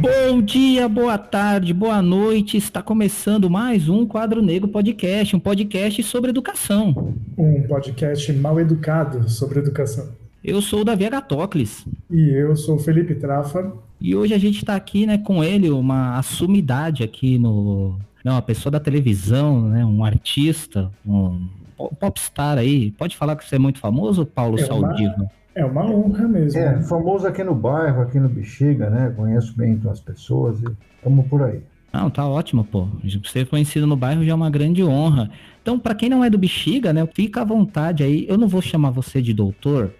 Bom dia, boa tarde, boa noite. Está começando mais um Quadro Negro Podcast, um podcast sobre educação. Um podcast mal educado sobre educação. Eu sou o Davi Agatocles. E eu sou o Felipe Trafa. E hoje a gente está aqui né, com ele, uma assumidade aqui no. Não, uma pessoa da televisão, né, um artista, um popstar aí. Pode falar que você é muito famoso, Paulo é Saldiva? É uma honra mesmo. É, né? famoso aqui no bairro, aqui no Bexiga, né? Conheço bem então as pessoas e estamos por aí. Não, tá ótimo, pô. Ser conhecido no bairro já é uma grande honra. Então, para quem não é do Bexiga, né, fica à vontade aí. Eu não vou chamar você de doutor,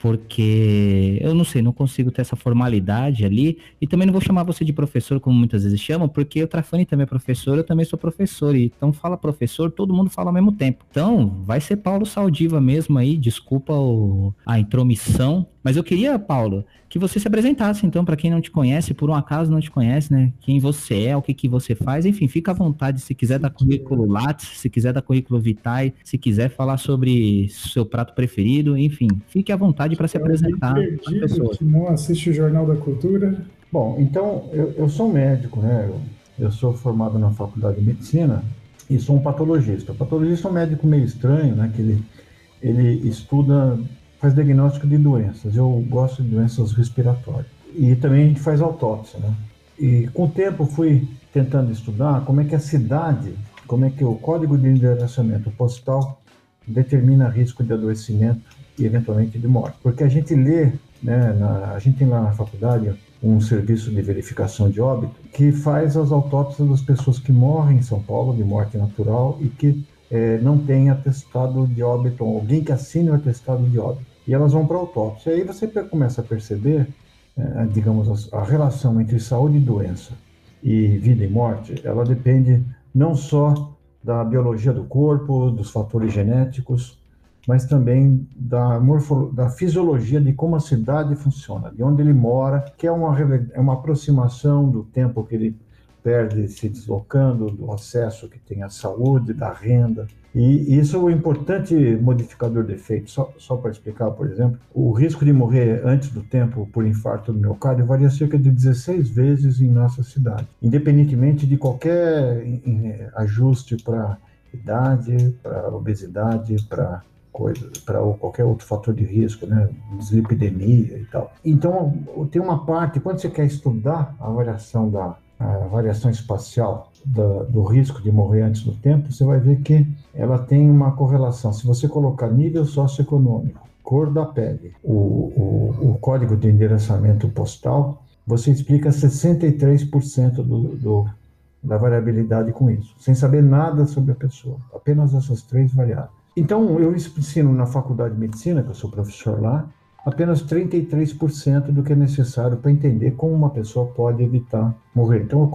porque eu não sei, não consigo ter essa formalidade ali, e também não vou chamar você de professor, como muitas vezes chamam, porque o Trafani também é professor, eu também sou professor, e então fala professor, todo mundo fala ao mesmo tempo. Então, vai ser Paulo Saldiva mesmo aí, desculpa o, a intromissão, mas eu queria, Paulo, que você se apresentasse, então, para quem não te conhece, por um acaso não te conhece, né? Quem você é, o que, que você faz, enfim, fica à vontade se quiser dar currículo Lattes, se quiser dar currículo Vitae, se quiser falar sobre seu prato preferido, enfim, fique à vontade para se apresentar. Perdido, que não assiste o Jornal da Cultura. Bom, então, eu, eu sou médico, né? Eu, eu sou formado na Faculdade de Medicina e sou um patologista. O patologista é um médico meio estranho, né? Que ele, ele estuda faz diagnóstico de doenças. Eu gosto de doenças respiratórias. E também a gente faz autópsia, né? E com o tempo fui tentando estudar como é que a cidade, como é que o código de endereçamento postal determina risco de adoecimento e eventualmente de morte. Porque a gente lê, né, na, a gente tem lá na faculdade um serviço de verificação de óbito que faz as autópsias das pessoas que morrem em São Paulo de morte natural e que é, não tem atestado de óbito, alguém que assine o atestado de óbito e elas vão para a autópsia. Aí você começa a perceber, é, digamos, a relação entre saúde e doença e vida e morte, ela depende não só da biologia do corpo, dos fatores genéticos, mas também da, da fisiologia de como a cidade funciona, de onde ele mora, que é uma, é uma aproximação do tempo que ele perde se deslocando, do acesso que tem à saúde, da renda. E isso é um importante modificador de efeito. Só, só para explicar, por exemplo, o risco de morrer antes do tempo por infarto do miocárdio varia cerca de 16 vezes em nossa cidade, independentemente de qualquer ajuste para idade, para obesidade, para para qualquer outro fator de risco, né, dislipidemia e tal. Então, tem uma parte, quando você quer estudar a variação da a variação espacial do, do, risco de morrer antes do tempo, você vai ver que ela tem uma correlação. Se você colocar nível socioeconômico, cor da pele, o, o, o código de endereçamento postal, você explica 63% do, do, da variabilidade com isso, sem saber nada sobre a pessoa, apenas essas três variáveis. Então, eu ensino na faculdade de medicina, que eu sou professor lá, apenas 33% do que é necessário para entender como uma pessoa pode evitar morrer então,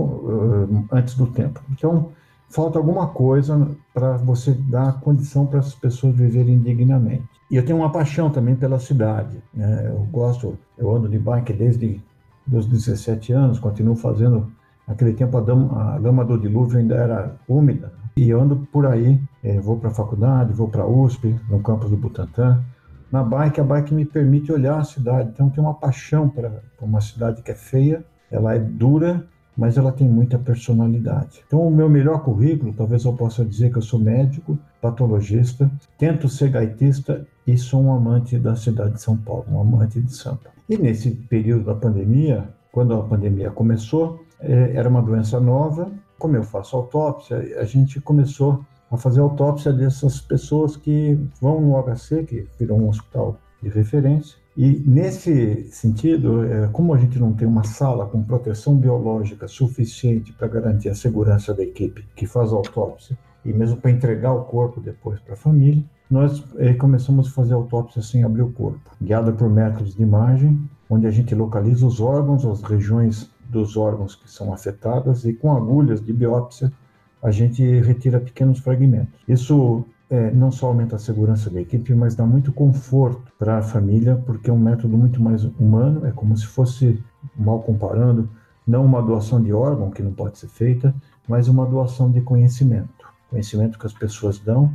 eh, antes do tempo. Então, falta alguma coisa para você dar condição para as pessoas viverem dignamente. E eu tenho uma paixão também pela cidade. Né? Eu gosto, eu ando de bike desde os 17 anos, continuo fazendo. Naquele tempo a, dama, a lama do dilúvio ainda era úmida. E ando por aí, eh, vou para a faculdade, vou para a USP, no campus do Butantã, na bike, a bike me permite olhar a cidade. Então, tem uma paixão para uma cidade que é feia, ela é dura, mas ela tem muita personalidade. Então, o meu melhor currículo, talvez eu possa dizer que eu sou médico, patologista, tento ser gaitista e sou um amante da cidade de São Paulo, um amante de Sampa. E nesse período da pandemia, quando a pandemia começou, é, era uma doença nova. Como eu faço autópsia, a gente começou a fazer autópsia dessas pessoas que vão no HC, que virou um hospital de referência. E nesse sentido, é, como a gente não tem uma sala com proteção biológica suficiente para garantir a segurança da equipe que faz a autópsia e mesmo para entregar o corpo depois para a família, nós é, começamos a fazer autópsia sem abrir o corpo, guiada por métodos de imagem, onde a gente localiza os órgãos, as regiões dos órgãos que são afetadas e com agulhas de biópsia a gente retira pequenos fragmentos. Isso é, não só aumenta a segurança da equipe, mas dá muito conforto para a família, porque é um método muito mais humano, é como se fosse, mal comparando, não uma doação de órgão, que não pode ser feita, mas uma doação de conhecimento. Conhecimento que as pessoas dão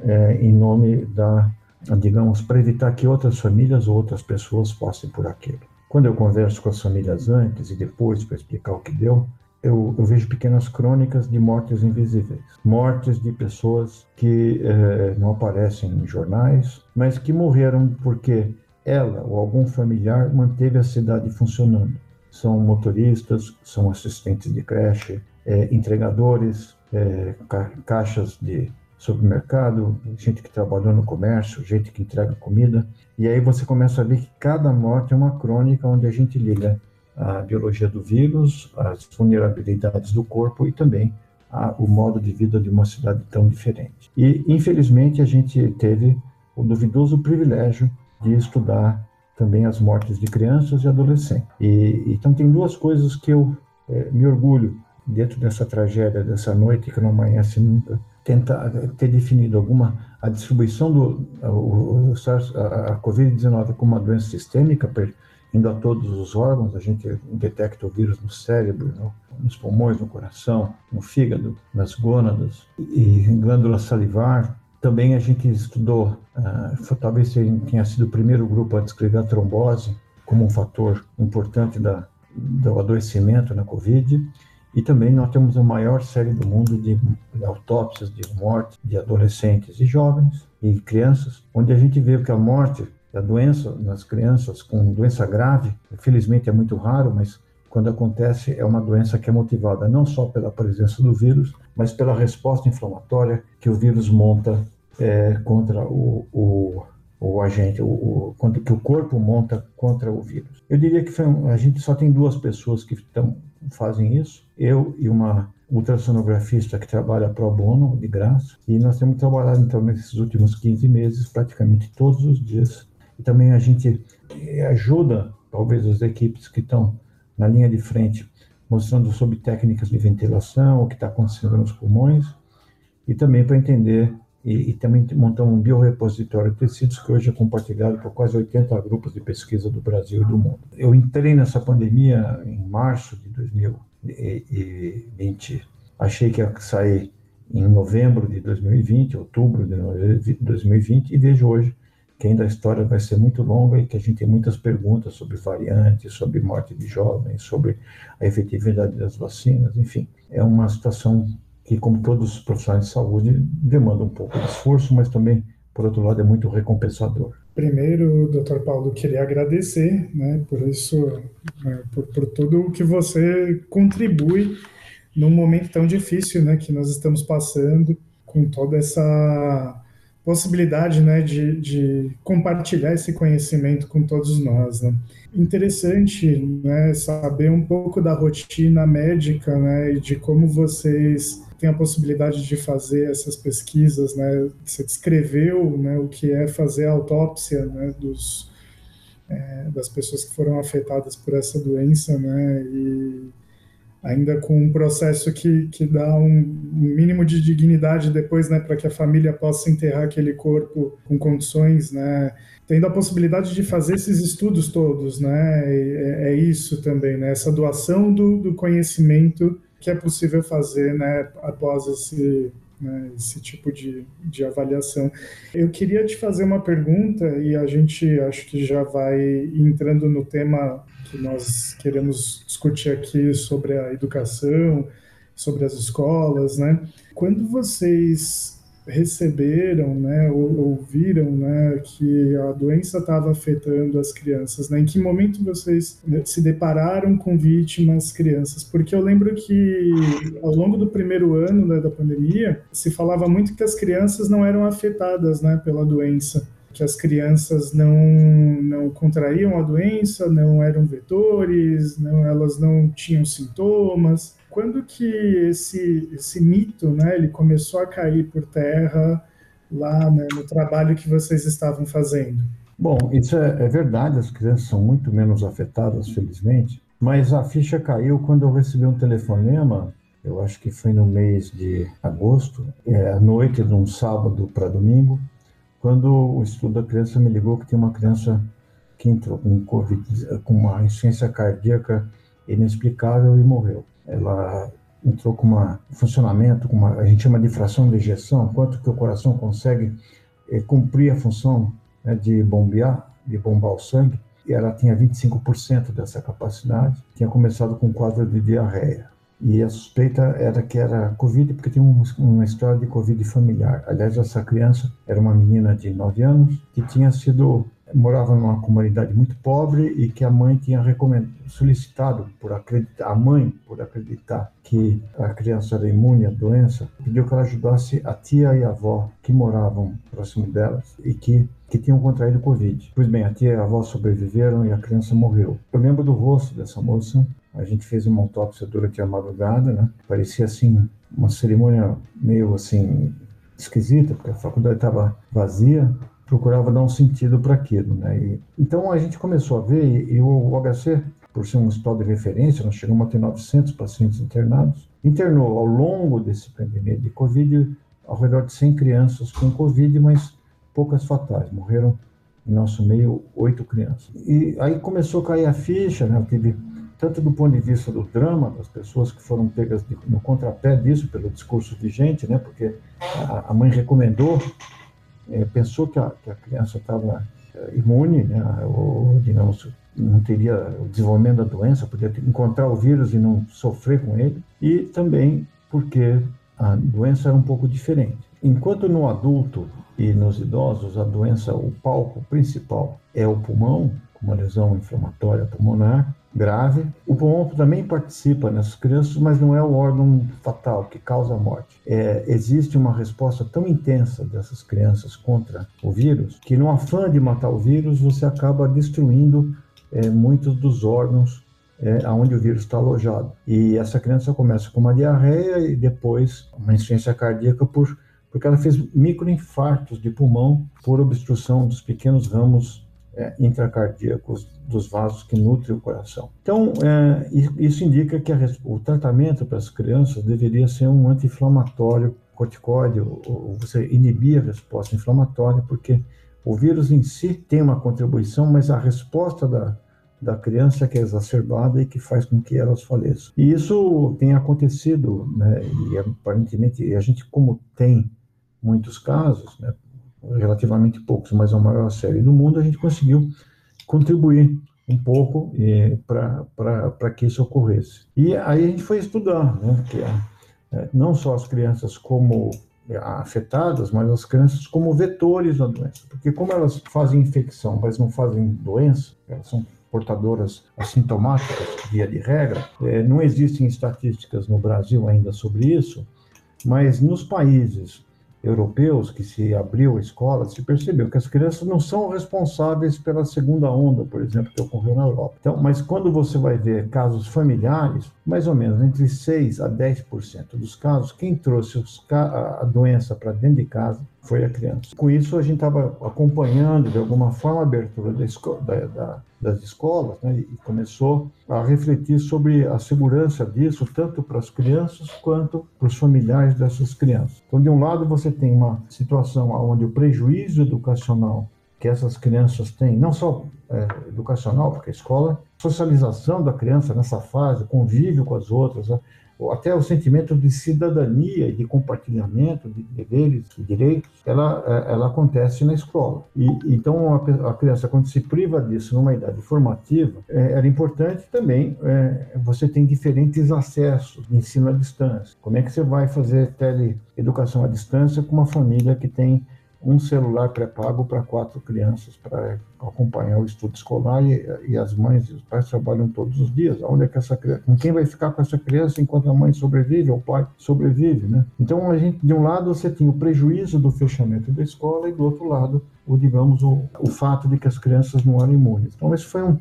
é, em nome da, digamos, para evitar que outras famílias ou outras pessoas passem por aquilo. quando eu converso com as famílias antes e depois para explicar o que deu, eu, eu, vejo pequenas crônicas de mortes invisíveis, mortes de pessoas que eh, não aparecem em jornais, mas que morreram porque ela ou algum familiar manteve a cidade funcionando. São motoristas, são assistentes de creche, eh, entregadores, eh, ca caixas de supermercado, gente que trabalhou no comércio, gente que entrega comida. E aí você começa a ver que cada morte é uma crônica onde a gente liga a biologia do vírus, as vulnerabilidades do corpo e também a, o modo de vida de uma cidade tão diferente. E, infelizmente, a gente teve o duvidoso privilégio de estudar também as mortes de crianças e adolescentes. E, então, tem duas coisas que eu é, me orgulho dentro dessa tragédia, dessa noite que não amanhece nunca, tentar ter definido alguma a distribuição do a, a COVID-19 como uma doença sistêmica, indo a todos os órgãos, a gente detecta o vírus no cérebro, no, nos pulmões, no coração, no fígado, nas gônadas e glândula salivar. Também a gente estudou, uh, talvez tenha sido o primeiro grupo a descrever a trombose como um fator importante da, do adoecimento na Covid. E também nós temos a maior série do mundo de, autópsias de morte de adolescentes e jovens e crianças, onde a gente vê que a morte a doença nas crianças com doença grave, infelizmente é muito raro, mas quando acontece é uma doença que é motivada não só pela presença do vírus, mas pela resposta inflamatória que o vírus monta é, contra o, o, o agente, o, o, que o corpo monta contra o vírus. Eu diria que um, a gente só tem duas pessoas que tão, fazem isso, eu e uma ultrassonografista que trabalha pro bono, de graça, e nós temos trabalhado então nesses últimos 15 meses, praticamente todos os dias, e também a gente eh, ajuda, talvez, as equipes que estão na linha de frente, mostrando sobre técnicas de ventilação, o que está acontecendo nos pulmões, e também para entender e, e, também montar um biorepositório de tecidos que hoje é compartilhado por quase 80 grupos de pesquisa do Brasil e do mundo. Eu entrei nessa pandemia em março de 2020, achei que ia sair em novembro de 2020, outubro de 2020, e vejo hoje que ainda a história vai ser muito longa e que a gente tem muitas perguntas sobre variantes, sobre morte de jovens, sobre a efetividade das vacinas, enfim. É uma situação que, como todos os profissionais de saúde, demanda um pouco de esforço, mas também, por outro lado, é muito recompensador. Primeiro, doutor Paulo, queria agradecer né, por isso, né, por, por tudo o que você contribui num momento tão difícil né, que nós estamos passando, com toda essa possibilidade né, de, de compartilhar esse conhecimento com todos nós. Né. Interessante né, saber um pouco da rotina médica né, e de como vocês têm a possibilidade de fazer essas pesquisas. Né. Você descreveu né, o que é fazer a autópsia né, dos, é, das pessoas que foram afetadas por essa doença né, e ainda com um processo que, que dá um, mínimo de dignidade depois, né, para que a família possa enterrar aquele corpo com condições, né, tendo a possibilidade de fazer esses estudos todos, né, é, é isso também, né, essa doação do, do conhecimento que é possível fazer, né, após esse né, esse tipo de, de avaliação. Eu queria te fazer uma pergunta e a gente acho que já vai entrando no tema que nós queremos discutir aqui sobre a educação, sobre as escolas, né? Quando vocês receberam, né, ou ouviram, né, que a doença estava afetando as crianças, né? Em que momento vocês né, se depararam com vítimas crianças? Porque eu lembro que ao longo do primeiro ano né, da pandemia se falava muito que as crianças não eram afetadas, né, pela doença que as crianças não, não contraíam a doença, não eram vetores, não, elas não tinham sintomas. Quando que esse, esse mito né, ele começou a cair por terra lá né, no trabalho que vocês estavam fazendo? Bom, isso é, é verdade, as crianças são muito menos afetadas, felizmente, mas a ficha caiu quando eu recebi um telefonema eu acho que foi no mês de agosto, é, à noite de um sábado para domingo, quando o estudo da criança me ligou que tinha uma criança que entrou com COVID, com uma insuficiência cardíaca inexplicável e morreu. Ela entrou com um funcionamento, com uma, a gente chama de fração de ejeção, quanto que o coração consegue é, cumprir a função né, de bombear, de bombar o sangue. ela tinha 25% dessa capacidade, tinha começado com um quadro de diarreia. E a suspeita era que era Covid, porque tinha um, uma história de Covid familiar. Aliás, essa criança era uma menina de 9 anos que tinha sido morava numa comunidade muito pobre e que a mãe tinha solicitado por acreditar, a mãe por acreditar que a criança era imune à doença, pediu que ela ajudasse a tia e a avó que moravam próximo delas e que que tinham contraído Covid. Pois bem, a tia e a avó sobreviveram e a criança morreu. Eu lembro do rosto dessa moça. A gente fez uma autópsia durante a madrugada, né? Parecia assim uma cerimônia meio assim esquisita, porque a faculdade estava vazia procurava dar um sentido para aquilo. Né? E, então a gente começou a ver, e, e o HC, por ser um hospital de referência, nós chegamos a ter 900 pacientes internados, internou ao longo desse pandemia de Covid ao redor de 100 crianças com Covid, mas poucas fatais. Morreram em nosso meio oito crianças. E aí começou a cair a ficha, né? Eu tive tanto do ponto de vista do drama, das pessoas que foram pegas de, no contrapé disso, pelo discurso vigente, né? porque a, a mãe recomendou é, pensou que a, que a criança estava é, imune, né, ou digamos, não teria o desenvolvimento da doença, podia encontrar o vírus e não sofrer com ele, e também porque a doença era um pouco diferente. Enquanto no adulto e nos idosos a doença, o palco principal é o pulmão, uma lesão inflamatória pulmonar, grave. O pulmão também participa nessas crianças, mas não é o órgão fatal que causa a morte. É, existe uma resposta tão intensa dessas crianças contra o vírus que, no afã de matar o vírus, você acaba destruindo é, muitos dos órgãos é, onde o vírus está alojado. E essa criança começa com uma diarreia e depois uma insuficiência cardíaca por porque ela fez microinfartos de pulmão por obstrução dos pequenos ramos é, intracardíacos dos vasos que nutrem o coração. Então, é, isso indica que a, o tratamento para as crianças deveria ser um anti-inflamatório corticóide, ou, ou você inibir a resposta inflamatória, porque o vírus em si tem uma contribuição, mas a resposta da, da criança que é exacerbada e que faz com que elas faleçam. E isso tem acontecido, né, e aparentemente a gente, como tem muitos casos, né, relativamente poucos, mas a maior série do mundo, a gente conseguiu contribuir um pouco eh, para que isso ocorresse. E aí a gente foi estudar, né, que é, é, não só as crianças como é, afetadas, mas as crianças como vetores da doença, porque como elas fazem infecção, mas não fazem doença, elas são portadoras assintomáticas, via de regra, é, não existem estatísticas no Brasil ainda sobre isso, mas nos países europeus que se abriu a escola, se percebeu que as crianças não são responsáveis pela segunda onda, por exemplo, que ocorreu na Europa. Então, mas quando você vai ver casos familiares, mais ou menos entre 6 a 10% dos casos, quem trouxe os, a doença para dentro de casa foi a criança. Com isso, a gente estava acompanhando, de alguma forma, a abertura da da, da, das escolas né, e começou a refletir sobre a segurança disso, tanto para as crianças quanto para os familiares dessas crianças. Então, de um lado, você tem uma situação onde o prejuízo educacional que essas crianças têm, não só é, educacional, porque a escola, socialização da criança nessa fase, convívio com as outras, né, até o sentimento de cidadania de compartilhamento de deveres e direitos, ela, é, ela acontece na escola. E então a, a criança quando se priva disso numa idade formativa, é, era importante também é, você tem diferentes acessos de ensino à distância. Como é que você vai fazer teleeducação à distância com uma família que tem um celular pré-pago para quatro crianças para acompanhar o estudo escolar e, e, as mães e os pais trabalham todos os dias. Onde é que essa criança, com quem vai ficar com essa criança enquanto a mãe sobrevive ou o pai sobrevive, né? Então a gente, de um lado você tinha o prejuízo do fechamento da escola e do outro lado o digamos o, o fato de que as crianças não eram imunes. Então isso foi um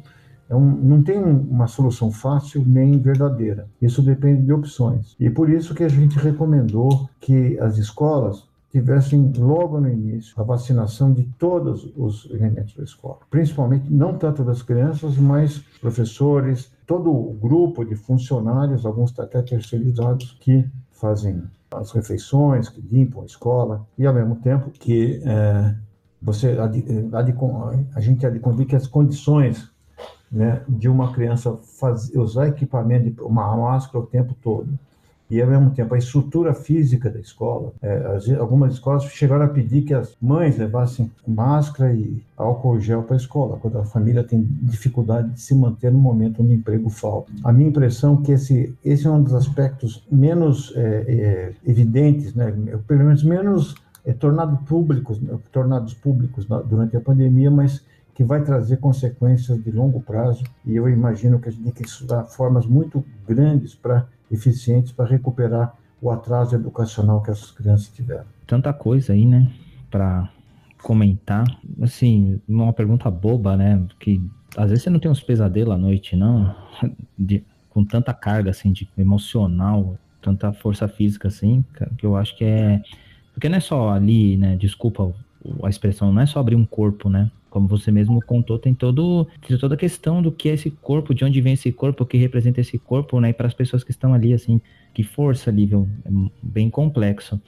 é um, não tem uma solução fácil nem verdadeira. Isso depende de opções. E por isso que a gente recomendou que as escolas tivessem logo no início a vacinação de todos os elementos da escola, principalmente não tanto das crianças, mas professores, todo o grupo de funcionários, alguns até terceirizados, que fazem as refeições, que limpam a escola. E ao mesmo tempo que é, você a, gente há de que as condições né, de uma criança fazer, usar equipamento, uma máscara o tempo todo, e ao mesmo tempo a estrutura física da escola. É, as, algumas escolas chegaram a pedir que as mães levassem máscara e álcool gel para a escola, quando a família tem dificuldade de se manter no momento onde o emprego falta. A minha impressão é que esse, esse é um dos aspectos menos é, é, evidentes, né? pelo menos menos é, tornado públicos, né? tornados públicos durante a pandemia, mas que vai trazer consequências de longo prazo e eu imagino que a gente tem que estudar formas muito grandes para eficientes para recuperar o atraso educacional que essas crianças tiveram. Tanta coisa aí, né, para comentar. Assim, uma pergunta boba, né, que às vezes você não tem uns pesadelos à noite, não, de, com tanta carga assim de emocional, tanta força física assim, que eu acho que é porque não é só ali, né, desculpa a expressão, não é só abrir um corpo, né? como você mesmo contou, tem todo tem toda a questão do que é esse corpo, de onde vem esse corpo, o que representa esse corpo, né? E para as pessoas que estão ali, assim, que força ali, viu? É bem complexo.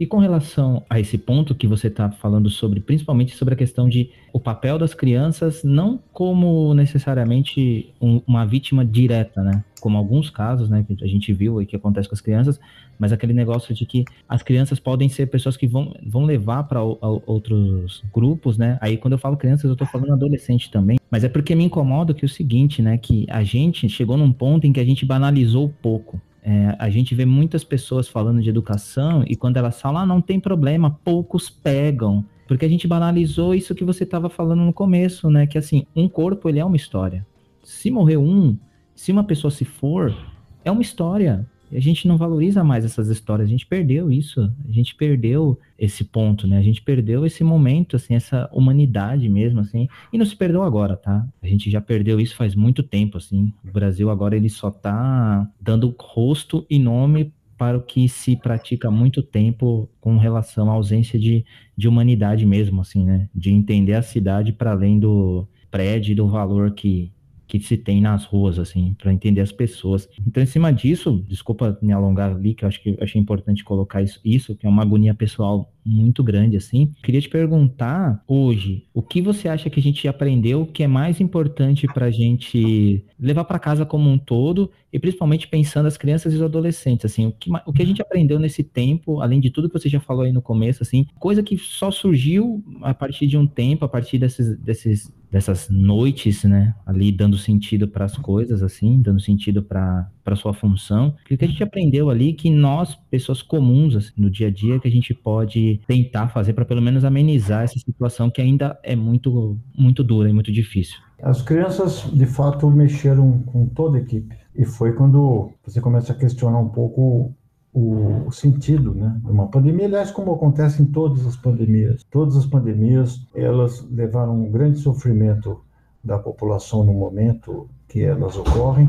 E com relação a esse ponto que você está falando sobre, principalmente sobre a questão de o papel das crianças, não como necessariamente um, uma vítima direta, né? Como alguns casos, né, que a gente viu e que acontece com as crianças, mas aquele negócio de que as crianças podem ser pessoas que vão, vão levar para outros grupos, né? Aí quando eu falo crianças, eu estou falando adolescente também, mas é porque me incomoda que é o seguinte, né, que a gente chegou num ponto em que a gente banalizou pouco. É, a gente vê muitas pessoas falando de educação e quando elas falam, ah, não tem problema, poucos pegam. Porque a gente banalizou isso que você estava falando no começo, né? Que assim, um corpo ele é uma história. Se morrer um, se uma pessoa se for, é uma história. A gente não valoriza mais essas histórias, a gente perdeu isso, a gente perdeu esse ponto, né? A gente perdeu esse momento, assim, essa humanidade mesmo, assim, e não se perdeu agora, tá? A gente já perdeu isso faz muito tempo, assim. O Brasil agora ele só tá dando rosto e nome para o que se pratica há muito tempo com relação à ausência de, de humanidade mesmo, assim, né? De entender a cidade para além do prédio e do valor que, que se tem nas ruas, assim, para entender as pessoas. Então, em cima disso, desculpa me alongar ali, que eu acho que eu achei importante colocar isso, isso, que é uma agonia pessoal muito grande, assim. Queria te perguntar, hoje, o que você acha que a gente aprendeu que é mais importante para a gente levar para casa como um todo, e principalmente pensando as crianças e os adolescentes, assim, o que, o que a gente aprendeu nesse tempo, além de tudo que você já falou aí no começo, assim, coisa que só surgiu a partir de um tempo, a partir desses, desses dessas noites, né, ali dando sentido para as coisas, assim, dando sentido para sua função. O que a gente aprendeu ali que nós, pessoas comuns assim, no dia a dia, que a gente pode tentar fazer para pelo menos amenizar essa situação que ainda é muito muito dura e muito difícil. As crianças, de fato, mexeram com toda a equipe. E foi quando você começa a questionar um pouco o, o, sentido né, de uma pandemia, aliás, como acontece em todas as pandemias. Todas as pandemias, elas levaram um grande sofrimento da população no momento que elas ocorrem,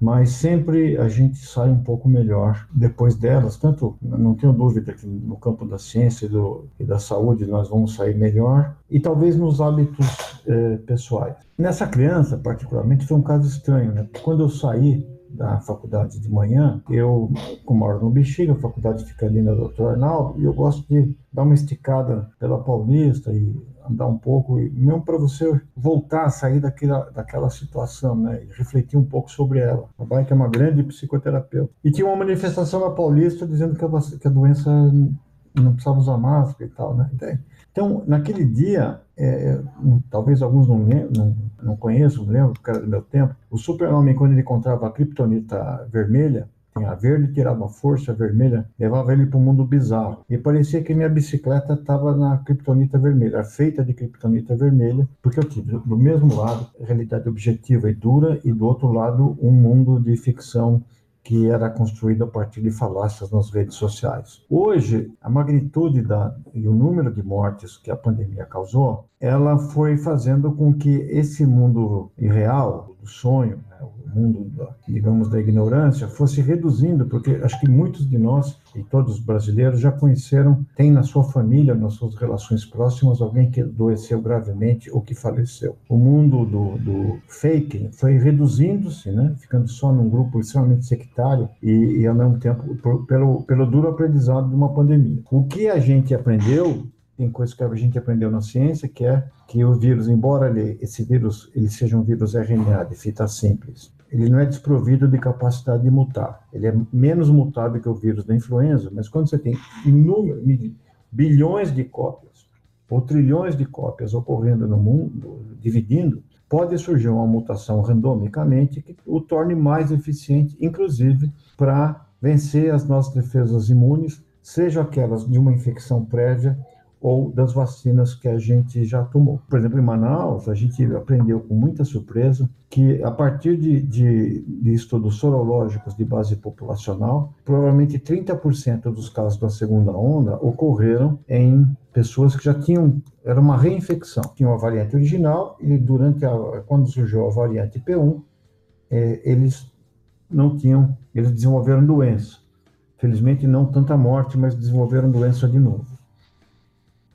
mas sempre a gente sai um pouco melhor depois delas. Tanto, não tenho dúvida que no campo da ciência e, do, e da saúde nós vamos sair melhor, e talvez nos hábitos eh, pessoais. Nessa criança, particularmente, foi um caso estranho, né? Quando eu saí da faculdade de manhã, eu, moro no Bexiga, a faculdade fica ali na Doutor Arnaldo, e eu gosto de dar uma esticada pela Paulista e andar um pouco, mesmo para você voltar a sair daquela, daquela situação, né? E refletir um pouco sobre ela. A bike é uma grande psicoterapeuta. E tinha uma manifestação na Paulista dizendo que a, que a doença não precisava usar máscara e tal, né? Então, naquele dia, é, talvez alguns não, não, não conheçam, não lembro, porque era do meu tempo, o super-homem, quando ele encontrava a criptonita vermelha, a verde tirava força, a vermelha levava ele para o mundo bizarro. E parecia que minha bicicleta estava na criptonita vermelha, feita de criptonita vermelha, porque eu tive do mesmo lado realidade objetiva e dura, e do outro lado um mundo de ficção que era construído a partir de falácias nas redes sociais. Hoje, a magnitude da, e o número de mortes que a pandemia causou, ela foi fazendo com que esse mundo irreal, do sonho, né, mundo, digamos, da ignorância fosse reduzindo, porque acho que muitos de nós e todos os brasileiros já conheceram, tem na sua família, nas suas relações próximas, alguém que adoeceu gravemente ou que faleceu. O mundo do, do fake foi reduzindo-se, né, ficando só num grupo extremamente sectário e, e ao mesmo tempo, por, pelo, pelo duro aprendizado de uma pandemia. O que a gente aprendeu tem coisas que a gente aprendeu na ciência, que é que o vírus, embora ele, esse vírus ele seja um vírus RNA de fita simples, ele não é desprovido de capacidade de mutar. Ele é menos mutável que o vírus da influenza, mas quando você tem inúmeros, bilhões de cópias ou trilhões de cópias ocorrendo no mundo, dividindo, pode surgir uma mutação randomicamente que o torne mais eficiente, inclusive para vencer as nossas defesas imunes, seja aquelas de uma infecção prévia ou das vacinas que a gente já tomou. Por exemplo, em Manaus, a gente aprendeu com muita surpresa que, a partir de, de, de estudos sorológicos de base populacional, provavelmente 30% dos casos da segunda onda ocorreram em pessoas que já tinham, era uma reinfecção, tinham a variante original e durante a, quando surgiu a variante P1, é, eles não tinham, eles desenvolveram doença. Felizmente não tanta morte, mas desenvolveram doença de novo.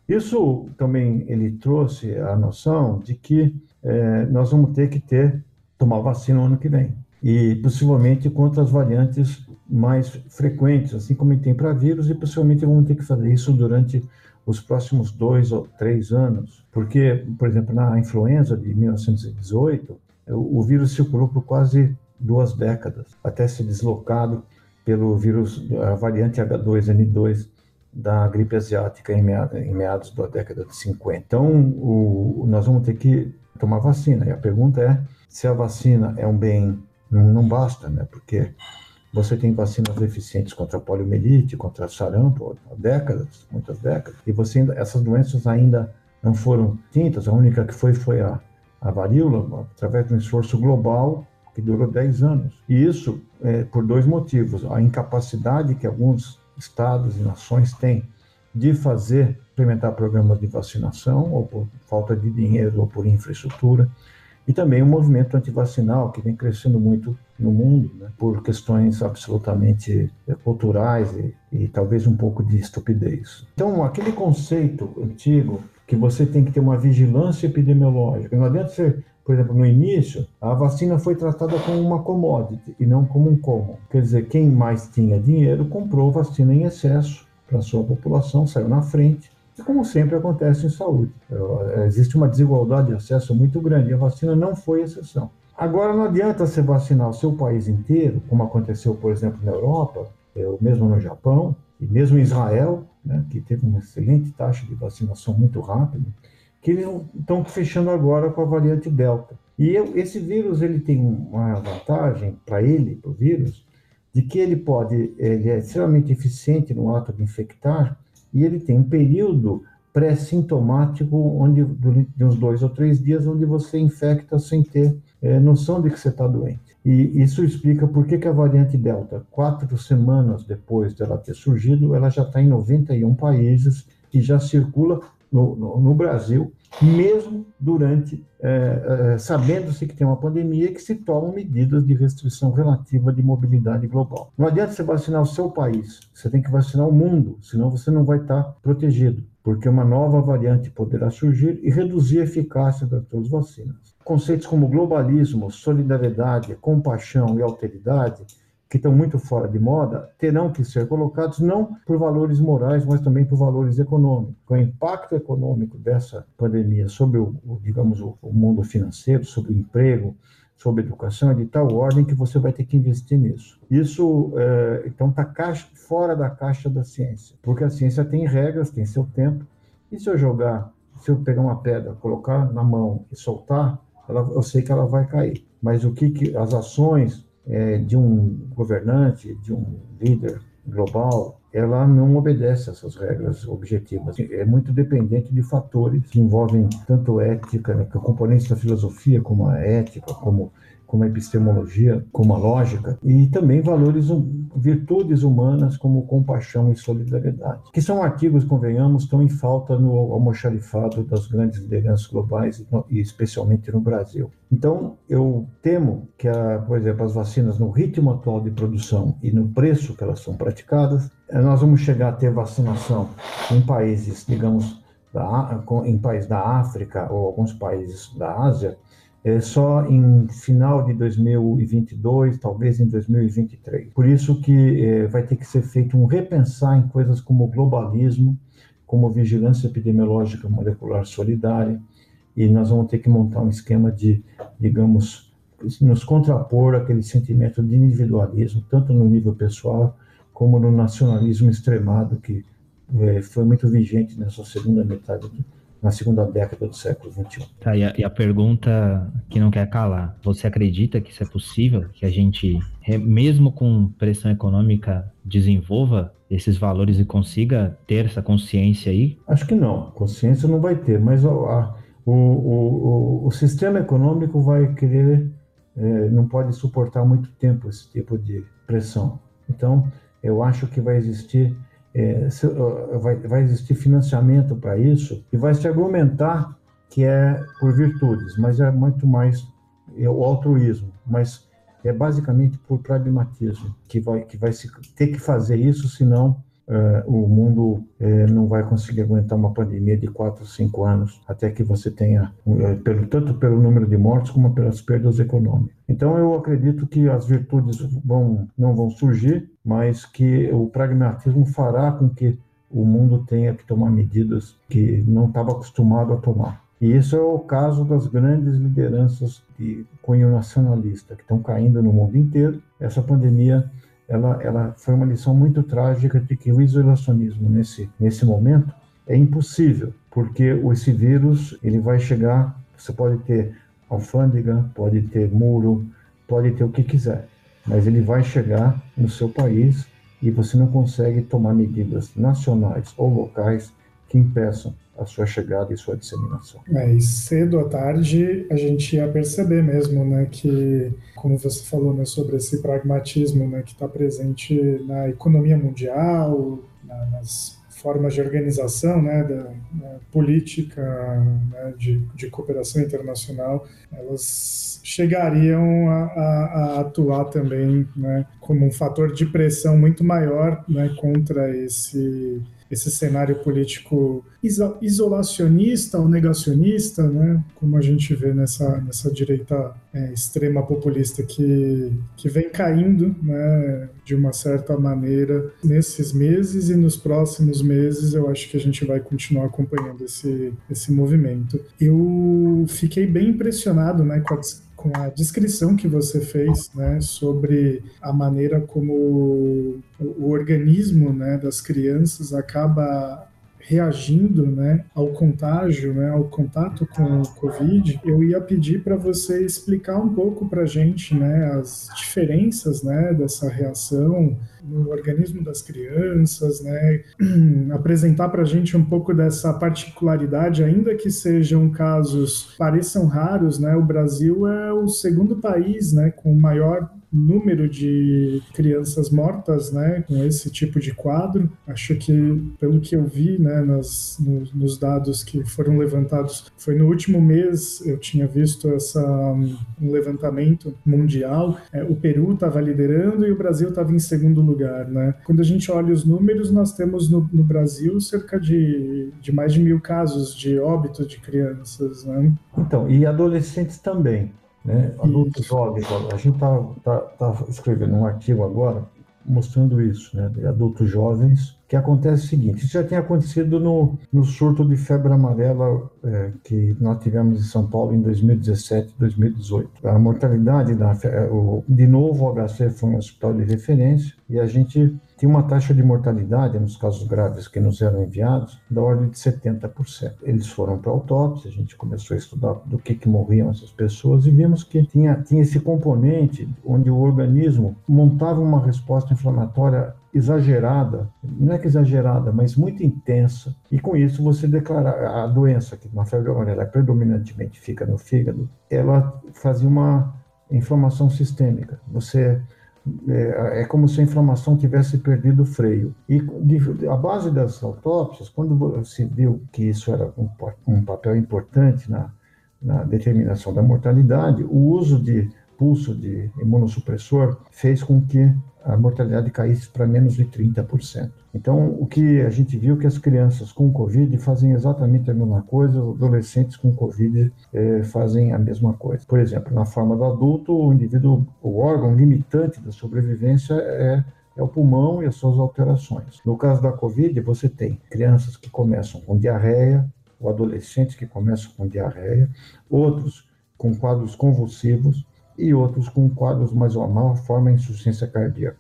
Isso também ele trouxe a noção de que é, nós vamos ter que ter tomar vacina no ano que vem. E possivelmente contra as variantes mais frequentes, assim como tem para vírus, e possivelmente vamos ter que fazer isso durante os próximos dois ou três anos, porque, por exemplo, na influenza de 1918, o, vírus circulou por quase duas décadas, até ser deslocado pelo vírus, a variante H2N2 da gripe asiática em meados, da década de 50. Então, o, nós vamos ter que tomar vacina. E a pergunta é se a vacina é um bem, não, basta, né? Porque você tem vacinas eficientes contra poliomielite, contra sarampo, há décadas, muitas décadas, e você ainda, essas doenças ainda não foram tintas. A única que foi foi a, a varíola, através de um esforço global que durou 10 anos. E isso é, por dois motivos: a incapacidade que alguns estados e nações têm de fazer, implementar programas de vacinação, ou por falta de dinheiro, ou por infraestrutura, e também o movimento antivacinal, que vem crescendo muito no mundo, né, por questões absolutamente eh, culturais e, e talvez um pouco de estupidez. Então, aquele conceito antigo que você tem que ter uma vigilância epidemiológica, não adianta ser por exemplo, no início, a vacina foi tratada como uma commodity e não como um common. Quer dizer, quem mais tinha dinheiro comprou vacina em excesso para sua população, saiu na frente. E como sempre acontece em saúde, é, existe uma desigualdade de acesso muito grande e a vacina não foi exceção. Agora, não adianta você vacinar o seu país inteiro, como aconteceu, por exemplo, na Europa, é, ou mesmo no Japão, e mesmo em Israel, né, que teve uma excelente taxa de vacinação muito rápida, que eles estão fechando agora com a variante Delta. E eu, esse vírus ele tem uma vantagem para ele, para o vírus, de que ele pode, ele é extremamente eficiente no ato de infectar e ele tem um período pré-sintomático, onde de uns dois ou três dias, onde você infecta sem ter é, noção de que você está doente. E isso explica por que, que a variante Delta, quatro semanas depois dela ter surgido, ela já está em 91 países e já circula no, no, no Brasil, mesmo durante, é, é, sabendo-se que tem uma pandemia que se tomam medidas de restrição relativa de mobilidade global. Não adianta você vacinar o seu país, você tem que vacinar o mundo, senão você não vai estar protegido, porque uma nova variante poderá surgir e reduzir a eficácia das suas vacinas. Conceitos como globalismo, solidariedade, compaixão e alteridade que estão muito fora de moda, terão que ser colocados não por valores morais, mas também por valores econômicos. O impacto econômico dessa pandemia sobre o, digamos, o, mundo financeiro, sobre o emprego, sobre educação é de tal ordem que você vai ter que investir nisso. Isso, é, então, está fora da caixa da ciência, porque a ciência tem regras, tem seu tempo, e se eu jogar, se eu pegar uma pedra, colocar na mão e soltar, ela, eu sei que ela vai cair. Mas o que, que as ações é, de um governante, de um líder global, ela não obedece essas regras objetivas. É muito dependente de fatores que envolvem tanto ética, né, componentes da filosofia, como a ética, como como a epistemologia, como a lógica, e também valores, virtudes humanas como compaixão e solidariedade, que são artigos, convenhamos, estão em falta no almoxarifado das grandes lideranças globais e especialmente no Brasil. Então, eu temo que, a, por exemplo, as vacinas, no ritmo atual de produção e no preço que elas são praticadas, eh, nós vamos chegar a ter vacinação em países, digamos, da, em países da África ou alguns países da Ásia, é, só em final de 2022, talvez em 2023. Por isso que é, vai ter que ser feito um repensar em coisas como globalismo, como vigilância epidemiológica molecular solidária, e nós vamos ter que montar um esquema de, digamos, nos contrapor aquele sentimento de individualismo, tanto no nível pessoal como no nacionalismo extremado que é, foi muito vigente nessa segunda metade do, na segunda década do século XXI. Tá, e a, e a, pergunta que não quer calar: você acredita que isso é possível? Que a gente, mesmo com pressão econômica, desenvolva esses valores e consiga ter essa consciência aí? Acho que não. Consciência não vai ter, mas a, a, o, o, o, sistema econômico vai querer, é, não pode suportar muito tempo esse tipo de pressão. Então, eu acho que vai existir é, vai, vai existir financiamento para isso e vai se argumentar que é por virtudes, mas é muito mais é o altruísmo, mas é basicamente por pragmatismo que vai que vai se ter que fazer isso, senão Uh, o mundo uh, não vai conseguir aguentar uma pandemia de 4, 5 anos, até que você tenha, uh, pelo, tanto pelo número de mortes como pelas perdas econômicas. Então, eu acredito que as virtudes vão, não vão surgir, mas que o pragmatismo fará com que o mundo tenha que tomar medidas que não estava acostumado a tomar. E isso é o caso das grandes lideranças de cunho nacionalista que estão caindo no mundo inteiro. Essa pandemia ela, ela foi uma lição muito trágica de que o isolacionismo nesse, nesse momento é impossível, porque esse vírus ele vai chegar, você pode ter alfândega, pode ter muro, pode ter o que quiser, mas ele vai chegar no seu país e você não consegue tomar medidas nacionais ou locais que impeçam a sua chegada e sua disseminação. É, e cedo à tarde a gente ia perceber mesmo, né, que, como você falou, né, sobre esse pragmatismo, né, que está presente na economia mundial, na, nas formas de organização, né, da, da política, né, de, de, cooperação internacional, elas chegariam a, a, a atuar também, né, como um fator de pressão muito maior, né, contra esse esse cenário político isolacionista ou negacionista, né, como a gente vê nessa, nessa direita é, extrema populista que, que vem caindo né, de uma certa maneira nesses meses e nos próximos meses eu acho que a gente vai continuar acompanhando esse, esse movimento. Eu fiquei bem impressionado né, com a com a descrição que você fez né, sobre a maneira como o organismo né, das crianças acaba reagindo né, ao contágio, né, ao contato com o Covid, eu ia pedir para você explicar um pouco para a gente né, as diferenças né, dessa reação no organismo das crianças, né, apresentar para a gente um pouco dessa particularidade, ainda que sejam casos pareçam raros, né, o Brasil é o segundo país né, com maior número de crianças mortas, né, com esse tipo de quadro. Acho que, pelo que eu vi, né, nas, nos, nos dados que foram levantados, foi no último mês eu tinha visto essa um levantamento mundial. É, o Peru estava liderando e o Brasil estava em segundo lugar, né. Quando a gente olha os números, nós temos no, no Brasil cerca de, de mais de mil casos de óbito de crianças, né. Então, e adolescentes também né? Adultos jovens, a gente está tá, tá escrevendo um artigo agora mostrando isso, né? De adultos jovens, que acontece o seguinte: isso já tinha acontecido no, no surto de febre amarela é, que nós tivemos em São Paulo em 2017, 2018. A mortalidade, da, o, de novo, o HC foi um hospital de referência e a gente tinha uma taxa de mortalidade, nos casos graves que nos eram enviados, da ordem de 70%. Eles foram para autópsia, a gente começou a estudar do que, que morriam essas pessoas e vimos que tinha, tinha esse componente onde o organismo montava uma resposta inflamatória exagerada, não é que exagerada, mas muito intensa, e com isso você declara a doença, que na febre amarela predominantemente fica no fígado, ela fazia uma inflamação sistêmica. Você é, é, como se a inflamação tivesse perdido o freio. E de, a base das autópsias, quando se viu que isso era um, um papel importante na, na determinação da mortalidade, o uso de pulso de imunossupressor fez com que a mortalidade caísse para menos de 30%. Então, o que a gente viu é que as crianças com Covid fazem exatamente a mesma coisa, os adolescentes com Covid é, fazem a mesma coisa. Por exemplo, na forma do adulto, o indivíduo, o órgão limitante da sobrevivência é é o pulmão e as suas alterações. No caso da Covid, você tem crianças que começam com diarreia, ou adolescentes que começam com diarreia, outros com quadros convulsivos, e outros com quadros mais ou maior forma insuficiência cardíaca.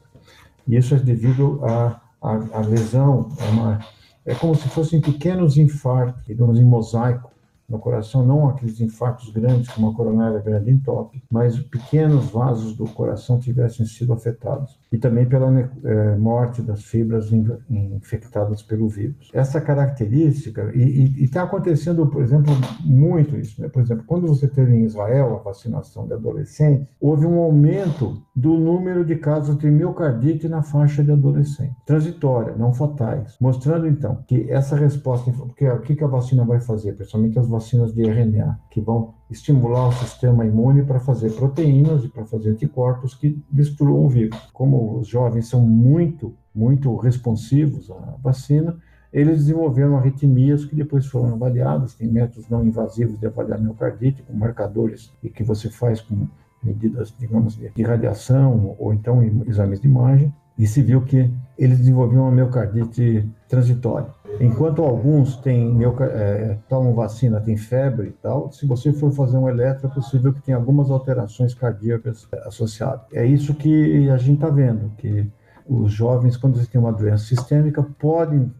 E isso é devido à a, a, a, lesão, é, uma, é como se fossem pequenos infartos, digamos, em mosaico, no coração, não aqueles infartos grandes, como a coronária grande entope, mas pequenos vasos do coração tivessem sido afetados. E também pela é, morte das fibras infectadas pelo vírus. Essa característica, e está acontecendo, por exemplo, muito isso. Né? Por exemplo, quando você teve em Israel a vacinação de adolescentes, houve um aumento do número de casos de miocardite na faixa de adolescente, transitória, não fatais, mostrando então que essa resposta, porque o que a vacina vai fazer, principalmente as vacinas de RNA, que vão estimular o sistema imune para fazer proteínas e para fazer anticorpos que destruam o vírus. Como os jovens são muito, muito responsivos à vacina, eles desenvolveram arritmias que depois foram avaliadas, tem métodos não invasivos de avaliar miocardite, com marcadores e que você faz com medidas, digamos, de radiação ou então exames de imagem, e se viu que eles desenvolviam uma miocardite transitória. Enquanto alguns têm é, tomam vacina, têm febre e tal, se você for fazer um eletro, é possível que tenha algumas alterações cardíacas associadas. É isso que a gente está vendo, que os jovens, quando eles têm uma doença sistêmica, podem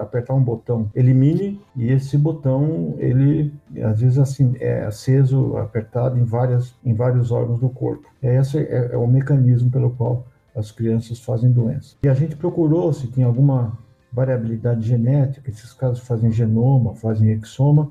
apertar um botão elimine e esse botão ele às vezes assim é aceso, apertado em várias em vários órgãos do corpo. Esse é, é o mecanismo pelo qual as crianças fazem doença. E a gente procurou se tem alguma variabilidade genética, esses casos fazem genoma, fazem exoma,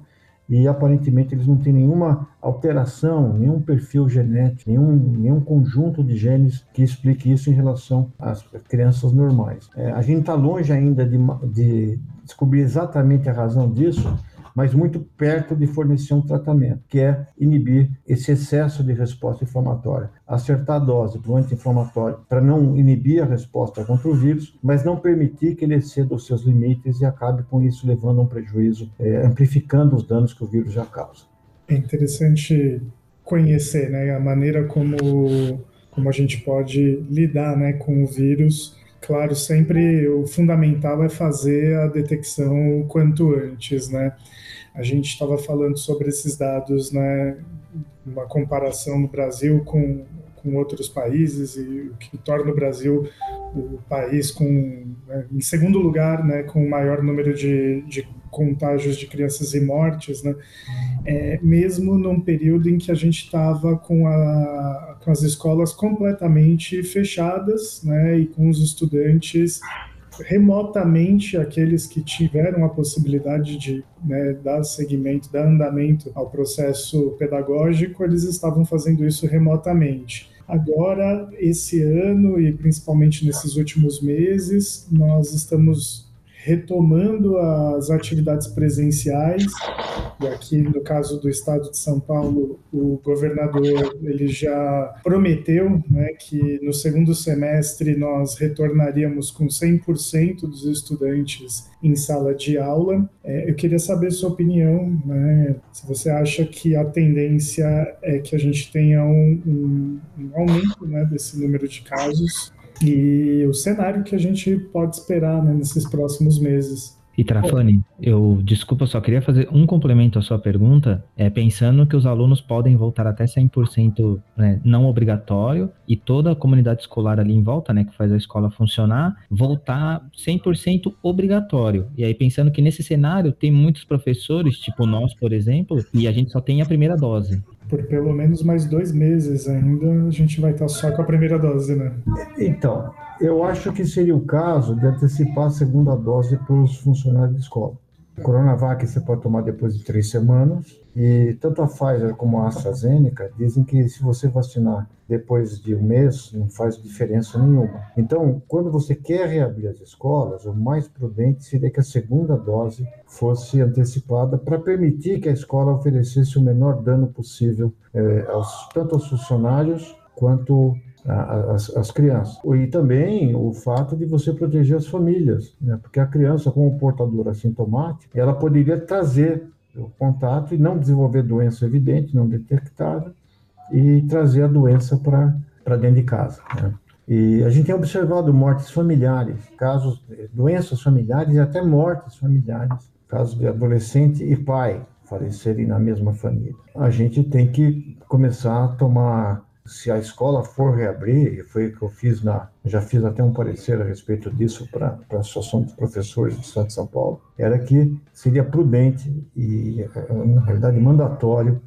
e aparentemente eles não têm nenhuma alteração, nenhum perfil genético, nenhum, nenhum conjunto de genes que explique isso em relação às crianças normais. É, a gente está longe ainda de, de descobrir exatamente a razão disso, mas muito perto de fornecer um tratamento, que é inibir esse excesso de resposta inflamatória. Acertar a dose do anti-inflamatório para não inibir a resposta contra o vírus, mas não permitir que ele exceda os seus limites e acabe com isso levando a um prejuízo, é, amplificando os danos que o vírus já causa. É interessante conhecer né, a maneira como, como a gente pode lidar né, com o vírus claro, sempre o fundamental é fazer a detecção o quanto antes, né? A gente estava falando sobre esses dados, né, uma comparação no Brasil com, com outros países e o que torna o Brasil o país com, né, em segundo lugar, né, com o maior número de, de contágios de crianças e mortes, né, é, mesmo num período em que a gente estava com, com as escolas completamente fechadas né, e com os estudantes remotamente aqueles que tiveram a possibilidade de né, dar seguimento, dar andamento ao processo pedagógico, eles estavam fazendo isso remotamente. Agora, esse ano e principalmente nesses últimos meses, nós estamos retomando as atividades presenciais. E aqui, no caso do estado de São Paulo, o governador ele já prometeu né, que no segundo semestre nós retornaríamos com 100% dos estudantes em sala de aula. É, eu queria saber sua opinião, né, se você acha que a tendência é que a gente tenha um, um, um aumento né, desse número de casos e o cenário que a gente pode esperar né, nesses próximos meses. E Trafani, eu desculpa, só queria fazer um complemento à sua pergunta, é pensando que os alunos podem voltar até 100% né, não obrigatório e toda a comunidade escolar ali em volta, né, que faz a escola funcionar, voltar 100% obrigatório. E aí pensando que nesse cenário tem muitos professores, tipo nós, por exemplo, e a gente só tem a primeira dose por pelo menos mais dois meses ainda, a gente vai estar só com a primeira dose, né? Então, eu acho que seria o caso de antecipar a segunda dose para os funcionários de escola. Coronavac você pode tomar depois de três semanas. E tanto a Pfizer como a AstraZeneca dizem que se você vacinar depois de um mês, não faz diferença nenhuma. Então, quando você quer reabrir as escolas, o mais prudente seria que a segunda dose fosse antecipada para permitir que a escola oferecesse o menor dano possível é, aos, tanto aos funcionários quanto as, as, crianças. E também o fato de você proteger as famílias, né? porque a criança, como portadora assintomática, ela poderia trazer o contato e não desenvolver doença evidente, não detectada, e trazer a doença para dentro de casa. Né? E a gente tem observado mortes familiares, casos, doenças familiares e até mortes familiares, casos de adolescente e pai falecerem na mesma família. A gente tem que começar a tomar se a escola for reabrir, e foi o que eu fiz na, já fiz até um parecer a respeito disso para a Associação dos Professores do Estado de São Paulo, era que seria prudente e, na realidade, mandatório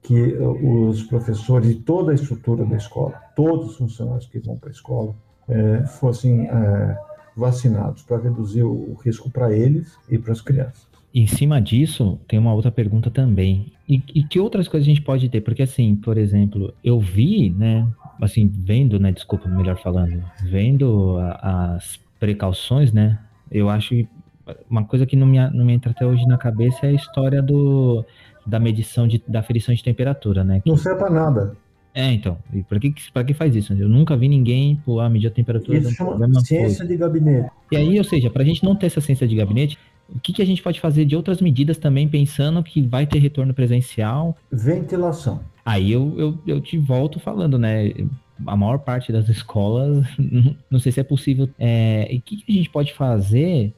que os professores e toda a estrutura da escola, todos os funcionários que vão para a escola, é, fossem vacinados para reduzir o risco para eles e para as crianças. Em cima disso, tem uma outra pergunta também. E, e, que outras coisas a gente pode ter? Porque, assim, por exemplo, eu vi, né, assim, vendo, né, desculpa, melhor falando, vendo a, as precauções, né, eu acho que uma coisa que não me, não me entra até hoje na cabeça é a história do, da medição, de, da aferição de temperatura, né? Que, não serve para nada. É, então. E para que, pra que faz isso? Eu nunca vi ninguém pô, ah, medir a temperatura. Isso chama ciência coisa. de gabinete. E aí, ou seja, para a gente não ter essa ciência de gabinete, o que, que a gente pode fazer de outras medidas também, pensando que vai ter retorno presencial? Ventilação. Aí eu, eu, eu te volto falando, né? A maior parte das escolas, não sei se é possível. É, e o que, que a gente pode fazer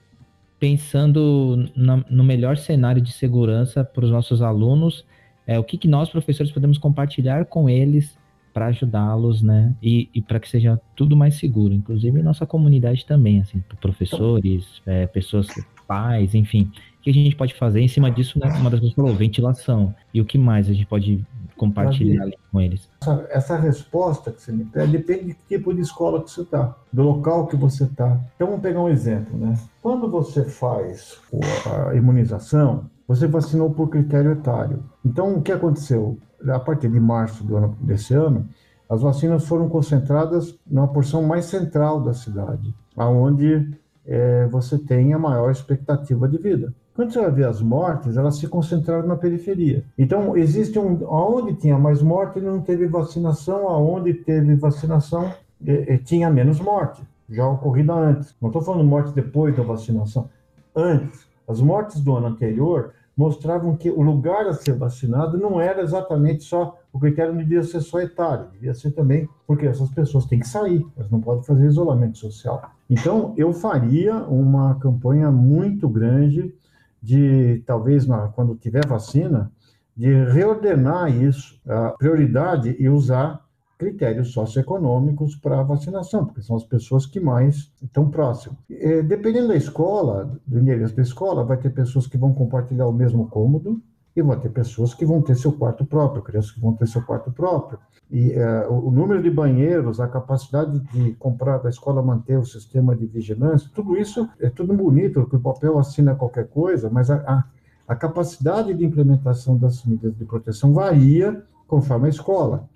pensando na, no melhor cenário de segurança para os nossos alunos? É, o que, que nós, professores, podemos compartilhar com eles para ajudá-los, né? E, e para que seja tudo mais seguro, inclusive nossa comunidade também, assim, professores, é, pessoas pais, enfim. O que a gente pode fazer em cima disso, né? Uma das coisas falou, ventilação. E o que mais a gente pode compartilhar com eles? Essa, essa, resposta que você me pede depende do tipo de escola que você está, do local que você está. Então vamos pegar um exemplo, né? Quando você faz a imunização, você vacinou por critério etário. Então o que aconteceu? A partir de março do ano desse ano, as vacinas foram concentradas numa porção mais central da cidade, aonde é, você tem a maior expectativa de vida. Quando você vai ver as mortes, elas se concentraram na periferia. Então, existe um. Onde tinha mais morte, não teve vacinação, aonde teve vacinação, é, é, tinha menos morte, já ocorrida antes. Não estou falando morte depois da vacinação, antes. As mortes do ano anterior mostravam que o lugar a ser vacinado não era exatamente só o critério não devia ser só etário, devia ser também porque essas pessoas têm que sair, elas não podem fazer isolamento social. Então, eu faria uma campanha muito grande de, talvez, quando tiver vacina, de reordenar isso, a prioridade e usar critérios socioeconômicos para a vacinação, porque são as pessoas que mais estão próximas. É, dependendo da escola, do endereço da escola, vai ter pessoas que vão compartilhar o mesmo cômodo, e vão ter pessoas que vão ter seu quarto próprio, crianças que vão ter seu quarto próprio. E uh, o número de banheiros, a capacidade de comprar da escola manter o sistema de vigilância, tudo isso é tudo bonito, que o papel assina qualquer coisa, mas a, a, a capacidade de implementação das medidas de proteção varia conforme a escola.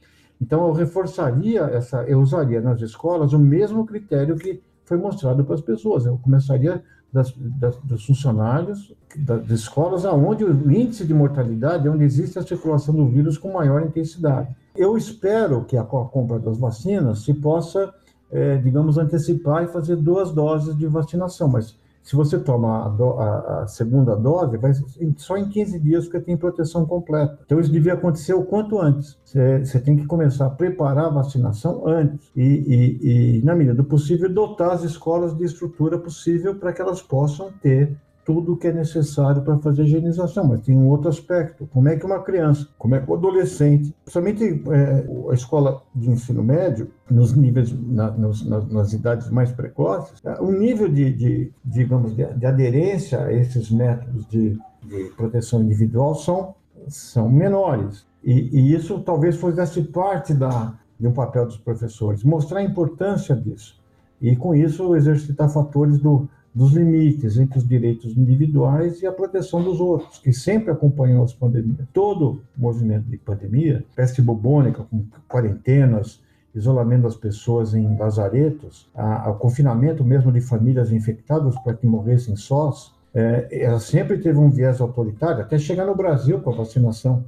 Então, eu reforçaria essa, eu usaria nas escolas o mesmo critério que foi mostrado para as pessoas. Eu começaria das, das, dos funcionários das escolas aonde o índice de mortalidade, onde existe a circulação do vírus com maior intensidade. Eu espero que a compra das vacinas se possa, é, digamos, antecipar e fazer duas doses de vacinação, mas se você toma a, do, a, a, segunda dose, vai só em 15 dias porque tem proteção completa. Então, isso devia acontecer o quanto antes. Você, tem que começar a preparar a vacinação antes e, e, e, na medida do possível, dotar as escolas de estrutura possível para que elas possam ter tudo que é necessário para fazer a higienização, mas tem um outro aspecto. Como é que uma criança, como é que o adolescente, principalmente é, a escola de ensino médio, nos níveis, na, nos, nas, nas, idades mais precoces, é, o nível de, de digamos, de, de, aderência a esses métodos de, de proteção individual são, são menores. E, e isso talvez fosse parte da, de um papel dos professores, mostrar a importância disso. E com isso exercitar fatores do dos limites entre os direitos individuais e a proteção dos outros, que sempre acompanhou as pandemias. Todo movimento de pandemia, peste bubônica, com quarentenas, isolamento das pessoas em lazaretos, o confinamento mesmo de famílias infectadas para que morressem sós, é, ela sempre teve um viés autoritário, até chegar no Brasil com a vacinação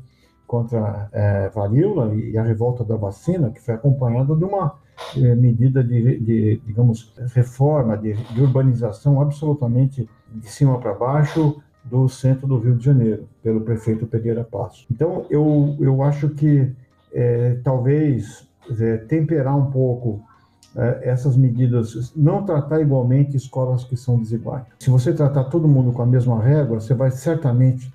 contra é, varíola e a revolta da vacina, que foi acompanhada de uma é, medida de, de, digamos, reforma, de, de, urbanização absolutamente de cima para baixo do centro do Rio de Janeiro, pelo prefeito Pereira Passo. Então, eu, eu acho que é, talvez é, temperar um pouco essas medidas, não tratar igualmente escolas que são desiguais. Se você tratar todo mundo com a mesma régua, você vai certamente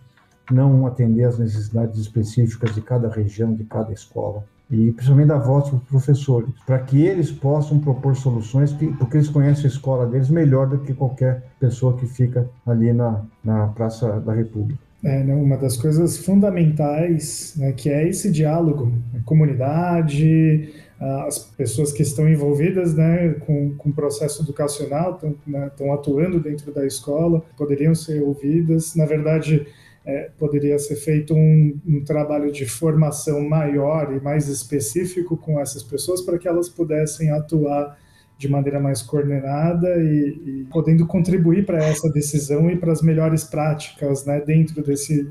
não atender às necessidades específicas de cada região, de cada escola. E principalmente da voz para os professores, para que eles possam propor soluções, que, porque eles conhecem a escola deles melhor do que qualquer pessoa que fica ali na, na Praça da República. É, né, uma das coisas fundamentais, né, que é esse diálogo, a comunidade, as pessoas que estão envolvidas né, com, com o processo educacional, estão, né, atuando dentro da escola, poderiam ser ouvidas. Na verdade, é, poderia ser feito um, um, trabalho de formação maior e mais específico com essas pessoas para que elas pudessem atuar de maneira mais coordenada e, e podendo contribuir para essa decisão e para as melhores práticas né, dentro, desse,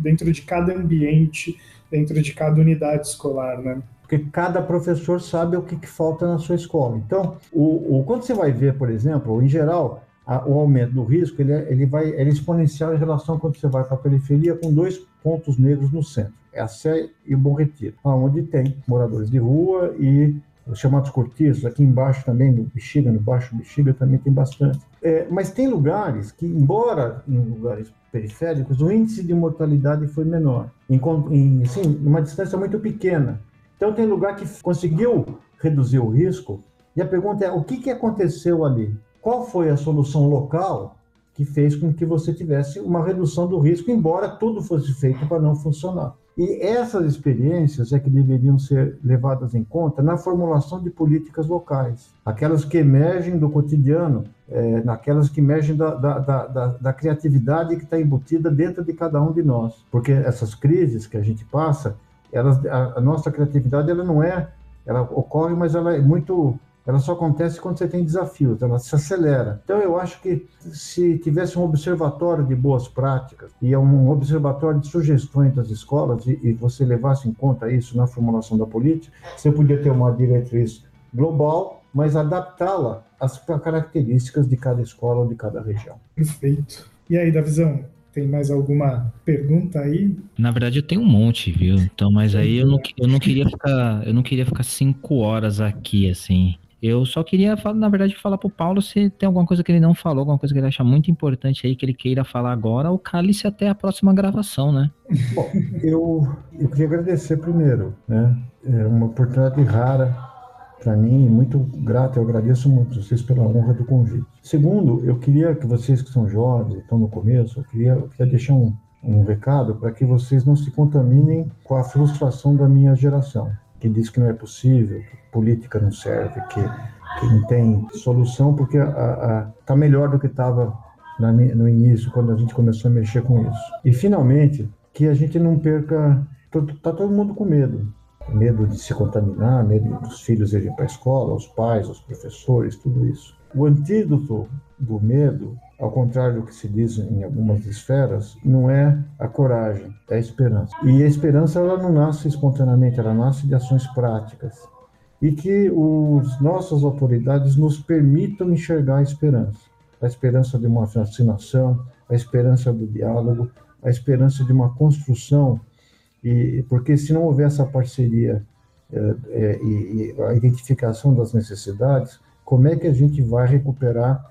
dentro de cada ambiente, dentro de cada unidade escolar. Né? porque cada professor sabe o que, que, falta na sua escola. Então, o, o, quando você vai ver, por exemplo, em geral, a, o aumento do risco ele, é, ele vai ele é exponencial em relação quando você vai para a periferia com dois pontos negros no centro, é a Sé e o Bom Retiro, onde tem moradores de rua e os chamados cortiços, aqui embaixo também, no Bexiga, no Baixo Bexiga também tem bastante. É, mas tem lugares que, embora em lugares periféricos, o índice de mortalidade foi menor, em, em assim, uma distância muito pequena. Então tem lugar que conseguiu reduzir o risco, e a pergunta é, o que, que aconteceu ali? Qual foi a solução local que fez com que você tivesse uma redução do risco, embora tudo fosse feito para não funcionar. E essas experiências é que deveriam ser levadas em conta na formulação de políticas locais, aquelas que emergem do cotidiano, é, naquelas que emergem da, da, da, da criatividade que está embutida dentro de cada um de nós. Porque essas crises que a gente passa, elas, a, a nossa criatividade ela não é, ela ocorre, mas ela é muito ela só acontece quando você tem desafios, ela se acelera. Então, eu acho que se tivesse um observatório de boas práticas e um observatório de sugestões das escolas e, e você levasse em conta isso na formulação da política, você podia ter uma diretriz global, mas adaptá-la às características de cada escola ou de cada região. Perfeito. E aí, Davizão, tem mais alguma pergunta aí? Na verdade, eu tenho um monte, viu? Então, mas aí eu não, eu não queria ficar, eu não queria ficar cinco horas aqui, assim. Eu só queria, na verdade, falar pro Paulo se tem alguma coisa que ele não falou, alguma coisa que ele acha muito importante aí, que ele queira falar agora, ou cale-se até a próxima gravação, né? Bom, eu, eu queria agradecer primeiro, né? É uma oportunidade rara para mim, muito grato, eu agradeço muito vocês pela honra do convite. Segundo, eu queria que vocês que são jovens, estão no começo, eu queria, eu queria deixar um, um recado para que vocês não se contaminem com a frustração da minha geração que diz que não é possível, que política não serve, que, que não tem solução, porque está melhor do que estava no início, quando a gente começou a mexer com isso. E, finalmente, que a gente não perca. Está todo mundo com medo. Medo de se contaminar, medo dos filhos irem para a escola, os pais, os professores, tudo isso. O antídoto do medo ao contrário do que se diz em algumas esferas, não é a coragem, é a esperança. E a esperança ela não nasce espontaneamente, ela nasce de ações práticas. E que os nossas autoridades nos permitam enxergar a esperança. A esperança de uma vacinação, a esperança do diálogo, a esperança de uma construção. E, porque se não houver essa parceria é, é, e, a identificação das necessidades, como é que a gente vai recuperar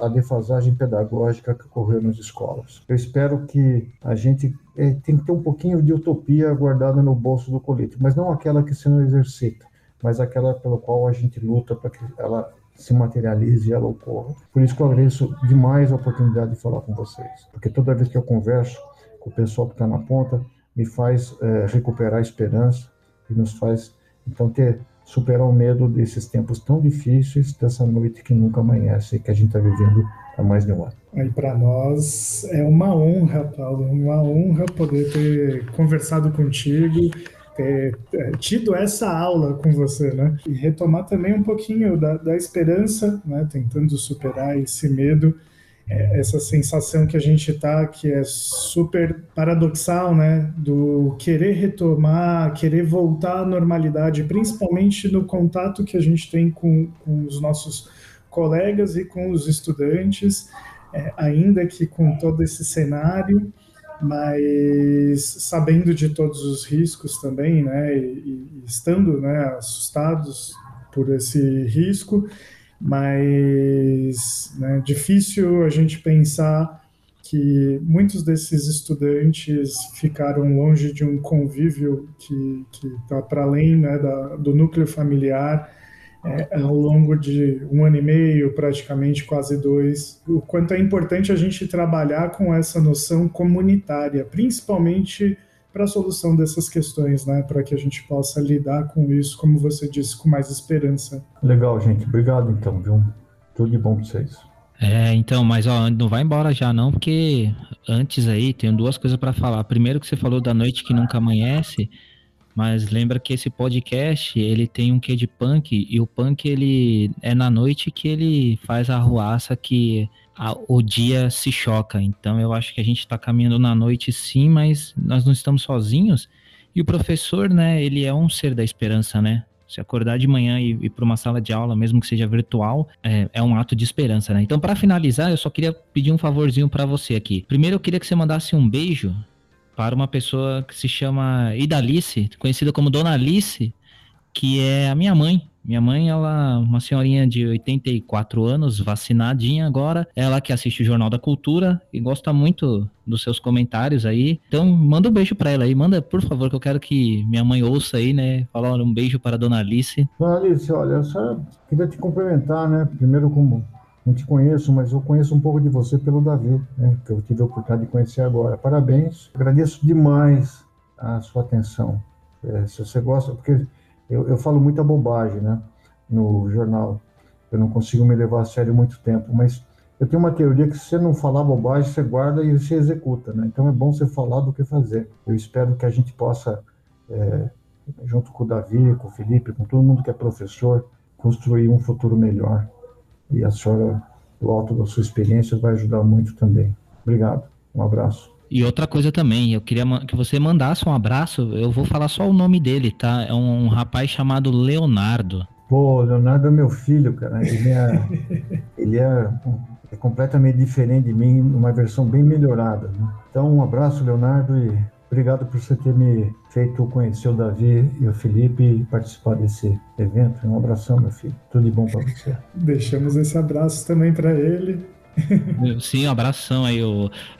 a defasagem pedagógica que ocorreu nas escolas. Eu espero que a gente é, tem que ter um pouquinho de utopia guardada no bolso do colete, mas não aquela que se não exercita, mas aquela pela qual a gente luta para que ela se materialize e ela ocorra. Por isso que eu agradeço demais a oportunidade de falar com vocês, porque toda vez que eu converso com o pessoal que está na ponta, me faz é, recuperar a esperança e nos faz então ter superar o medo desses tempos tão difíceis, dessa noite que nunca amanhece, que a gente está vivendo há mais de um ano. Aí para nós é uma honra, Paulo, uma honra poder ter conversado contigo, ter, ter tido essa aula com você, né? E retomar também um pouquinho da, da esperança, né? Tentando superar esse medo é, essa sensação que a gente está, que é super paradoxal, né, do querer retomar, querer voltar à normalidade, principalmente no contato que a gente tem com, com os nossos colegas e com os estudantes, é, ainda que com todo esse cenário, mas sabendo de todos os riscos também, né, e, e estando, né, assustados por esse risco, mas né, difícil a gente pensar que muitos desses estudantes ficaram longe de um convívio que está para além né, da, do núcleo familiar é, ao longo de um ano e meio, praticamente quase dois. O quanto é importante a gente trabalhar com essa noção comunitária, principalmente para a solução dessas questões, né? Para que a gente possa lidar com isso, como você disse, com mais esperança. Legal, gente. Obrigado, então, viu? Tudo de bom para vocês. É, então, mas ó, não vai embora já não, porque antes aí tenho duas coisas para falar. Primeiro que você falou da noite que nunca amanhece, mas lembra que esse podcast, ele tem um quê de punk, e o punk, ele é na noite que ele faz a ruaça que a, o dia se choca. Então eu acho que a gente está caminhando na noite sim, mas nós não estamos sozinhos. E o professor, né, ele é um ser da esperança, né? Se acordar de manhã e ir para uma sala de aula, mesmo que seja virtual, é, é um ato de esperança, né? Então, para finalizar, eu só queria pedir um favorzinho para você aqui. Primeiro, eu queria que você mandasse um beijo para uma pessoa que se chama Idalice, conhecida como Dona Alice, que é a minha mãe. Minha mãe, ela, uma senhorinha de 84 anos, vacinadinha agora, ela que assiste o Jornal da Cultura e gosta muito dos seus comentários aí. Então, manda um beijo para ela aí, manda, por favor, que eu quero que minha mãe ouça aí, né? Falar um beijo para a dona Alice. Dona Alice, olha, eu só queria te cumprimentar, né? Primeiro como não te conheço, mas eu conheço um pouco de você pelo Davi, né, que eu tive a oportunidade de conhecer agora. Parabéns, agradeço demais a sua atenção. É, se você gosta, porque eu, eu falo muita bobagem, né, no jornal. Eu não consigo me levar a sério muito tempo, mas eu tenho uma teoria que se você não falar bobagem, você guarda e você executa, né? Então é bom você falar do que fazer. Eu espero que a gente possa, é, junto com o Davi, com o Felipe, com todo mundo que é professor, construir um futuro melhor. E a senhora, do alto da sua experiência, vai ajudar muito também. Obrigado. Um abraço. E outra coisa também, eu queria que você mandasse um abraço, eu vou falar só o nome dele, tá? É um rapaz chamado Leonardo. Pô, Leonardo é meu filho, cara. Ele é, ele é, é completamente diferente de mim, uma versão bem melhorada. Né? Então, um abraço, Leonardo, e obrigado por você ter me feito conhecer o Davi e o Felipe e participar desse evento. Um abração, meu filho. Tudo de bom para você. Deixamos esse abraço também para ele. Sim, um abração aí.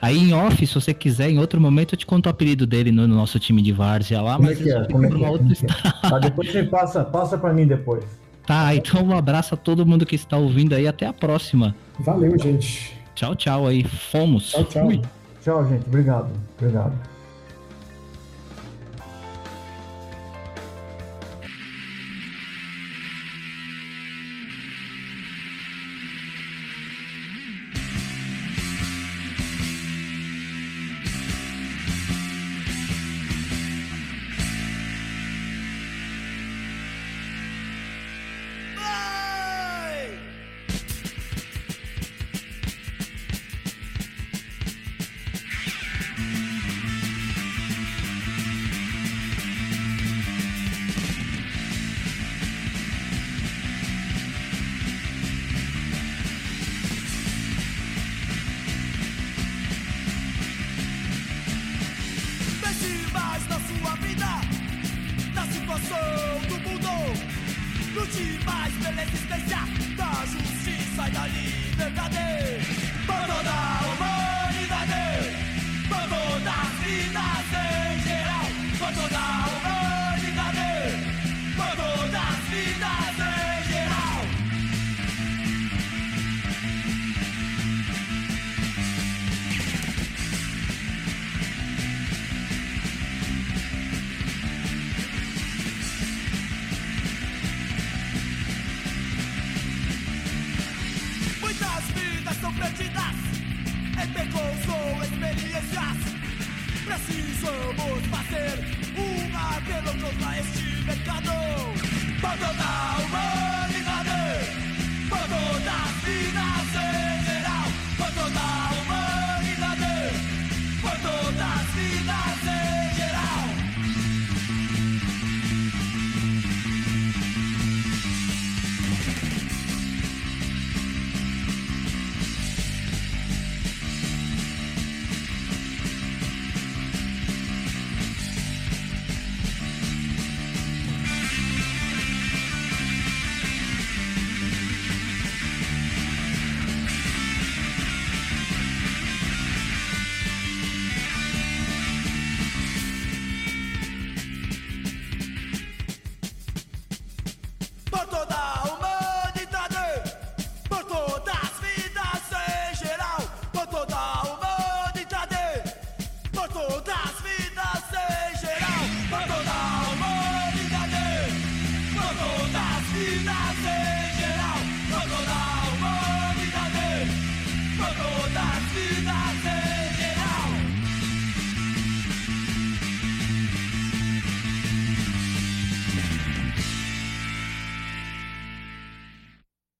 Aí em off, se você quiser, em outro momento eu te conto o apelido dele no, nosso time de Várzea lá, Como mas é que é? Como é que é? É? Tá, depois você passa, passa para mim depois. Tá, então um abraço a todo mundo que está ouvindo aí. Até a próxima. Valeu, gente. Tchau, tchau aí. Fomos. Tchau, tchau. Fui. Tchau, gente. Obrigado. Obrigado. Precisamos fazer um apelo contra este mercado. Abandonar o mundo.